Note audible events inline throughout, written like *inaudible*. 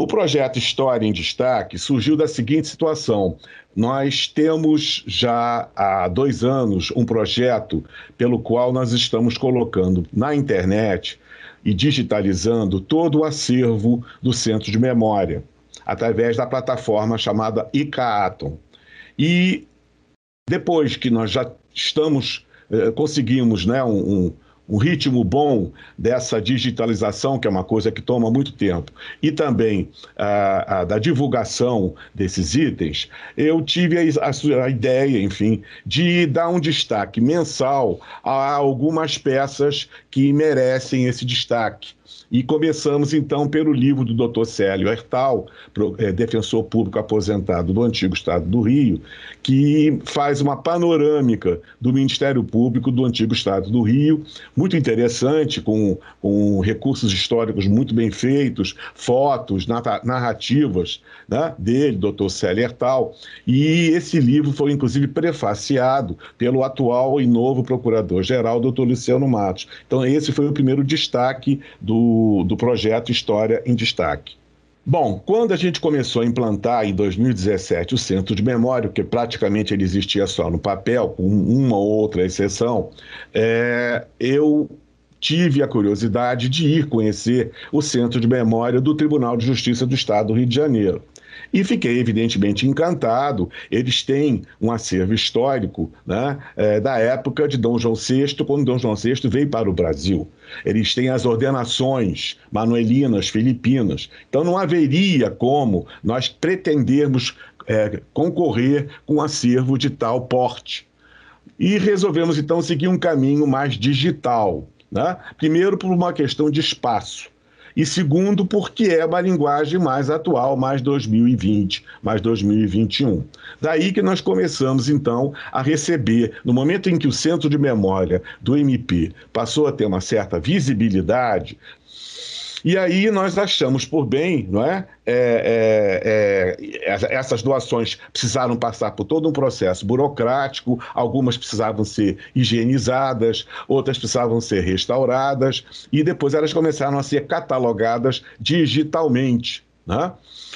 O projeto História em Destaque surgiu da seguinte situação. Nós temos já há dois anos um projeto pelo qual nós estamos colocando na internet e digitalizando todo o acervo do Centro de Memória, através da plataforma chamada ICAATOM. E depois que nós já estamos, eh, conseguimos né, um, um ritmo bom dessa digitalização, que é uma coisa que toma muito tempo, e também a, a da divulgação desses itens, eu tive a, a, ideia, enfim, de dar um destaque mensal a algumas peças que merecem esse destaque. E começamos então pelo livro do Dr. Célio Hertal, é, defensor público aposentado do antigo Estado do Rio, que faz uma panorâmica do Ministério Público do antigo Estado do Rio, muito interessante, com, com recursos históricos muito bem feitos, fotos, narrativas né, dele, Dr. Célio Hertal. E esse livro foi inclusive prefaciado pelo atual e novo procurador-geral, Dr. Luciano Matos. Então, esse foi o primeiro destaque do do, projeto História em Destaque. Bom, quando a gente começou a implantar em 2017 o Centro de Memória, que praticamente ele existia só no papel, com uma ou outra exceção, é, eu tive a curiosidade de ir conhecer o Centro de Memória do Tribunal de Justiça do Estado do Rio de Janeiro. E fiquei evidentemente encantado. Eles têm um acervo histórico né, é, da época de Dom João VI, quando Dom João VI veio para o Brasil. Eles têm as ordenações manuelinas, filipinas. Então não haveria como nós pretendermos é, concorrer com um acervo de tal porte. E resolvemos então seguir um caminho mais digital. Né? Primeiro, por uma questão de espaço e segundo, porque é uma linguagem mais atual, mais 2020, mais 2021. Daí que nós começamos, então, a receber, no momento em que o centro de memória do MP passou a ter uma certa visibilidade, e aí nós achamos por bem, não é? É, é, é? essas doações precisaram passar por todo um processo burocrático, algumas precisavam ser higienizadas, outras precisavam ser restauradas, e depois elas começaram a ser catalogadas digitalmente. Né?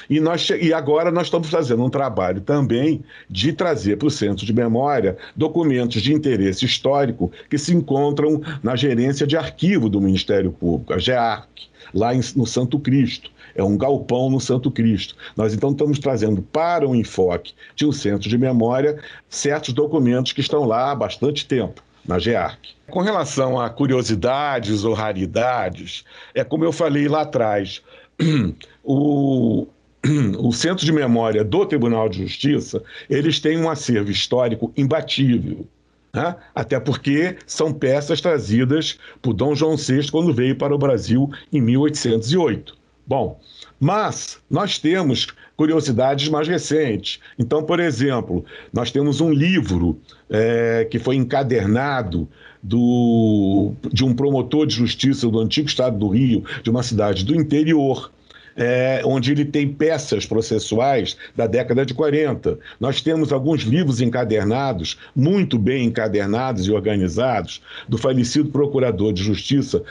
E, nós, e agora nós estamos fazendo um trabalho também de trazer para o Centro de Memória documentos de interesse histórico que se encontram na gerência de arquivo do Ministério Público, a GEARC, lá em, no Santo Cristo. É um galpão no Santo Cristo. Nós então estamos trazendo para o enfoque de um centro de memória certos documentos que estão lá há bastante tempo na GEARC. Com relação a curiosidades ou raridades, é como eu falei lá atrás, *clears throat* o, *clears throat* o Centro de Memória do Tribunal de Justiça, eles têm um acervo histórico imbatível. Né? Até porque são peças trazidas por Dom João VI quando veio para o Brasil em 1808. Bom, mas nós temos curiosidades mais recentes. Então, por exemplo, nós temos um livro é, que foi encadernado do, de um promotor de justiça do antigo estado do Rio, de uma cidade do interior, é, onde ele tem peças processuais da década de 40. Nós temos alguns livros encadernados, muito bem encadernados e organizados, do falecido procurador de justiça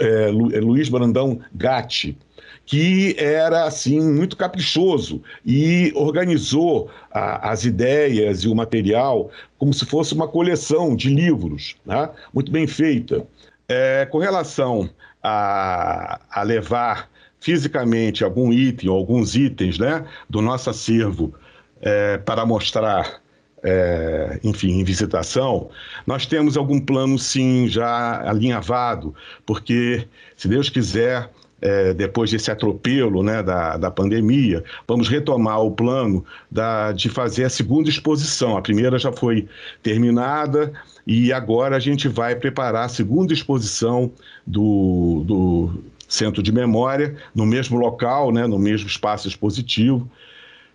é, Lu, é, Luiz Brandão Gatti que era assim muito caprichoso e organizou a, as ideias e o material como se fosse uma coleção de livros, né? muito bem feita. É, com relação a, a levar fisicamente algum item ou alguns itens né, do nosso acervo é, para mostrar, é, enfim, em visitação, nós temos algum plano sim já alinhavado, porque, se Deus quiser, é, depois desse atropelo né, da, da pandemia, vamos retomar o plano da, de fazer a segunda exposição. A primeira já foi terminada e agora a gente vai preparar a segunda exposição do, do centro de memória, no mesmo local, né, no mesmo espaço expositivo.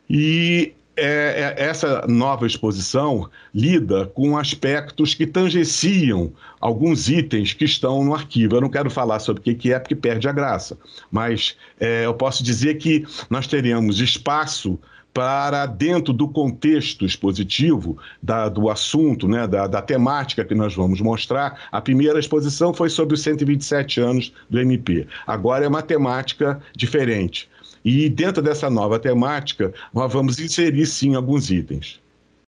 E é, é, essa nova exposição lida com aspectos que tangenciam alguns itens que estão no arquivo. Eu não quero falar sobre o que é, porque perde a graça, mas é, eu posso dizer que nós teremos espaço para dentro do contexto expositivo da, do assunto, né, da, da, temática que nós vamos mostrar. A primeira exposição foi sobre os 127 anos do MP. Agora é uma temática diferente. E dentro dessa nova temática, nós vamos inserir sim alguns itens.